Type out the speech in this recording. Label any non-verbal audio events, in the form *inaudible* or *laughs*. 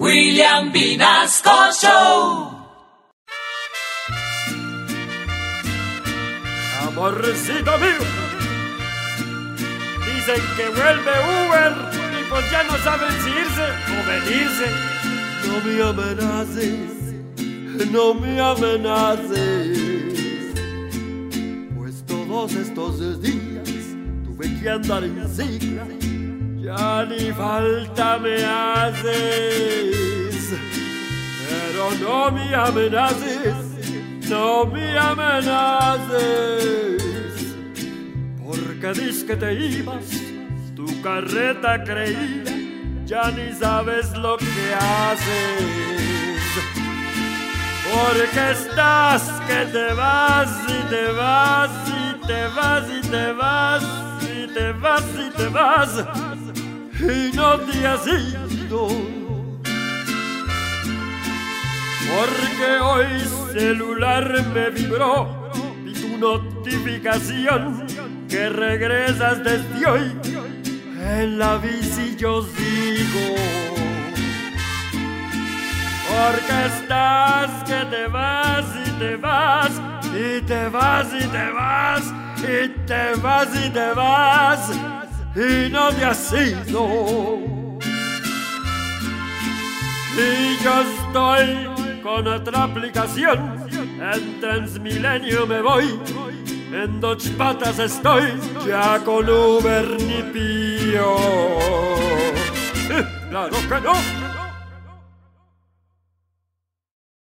William Vinasco Show. Amorcito mío. Dicen que vuelve Uber y pues ya no saben si irse o venirse. No me amenaces, no me amenaces. Pues todos estos días tuve que andar en cicla. Ni falta me haces. Pero no me amenaces, no me amenaces. Porque dices que te ibas, tu carreta creía, ya ni sabes lo que haces. Porque estás que te vas y te vas y te vas y te vas y te vas y te vas no te has ido. Porque hoy celular me vibró y tu notificación que regresas desde hoy. En la bici yo sigo. Porque estás que te vas y te vas y te vas y te vas y te vas y te vas no te has ido. Y yo estoy con otra aplicación, en Transmilenio me voy, en dos patas estoy, ya con Uber ni pío. *laughs* Claro que no.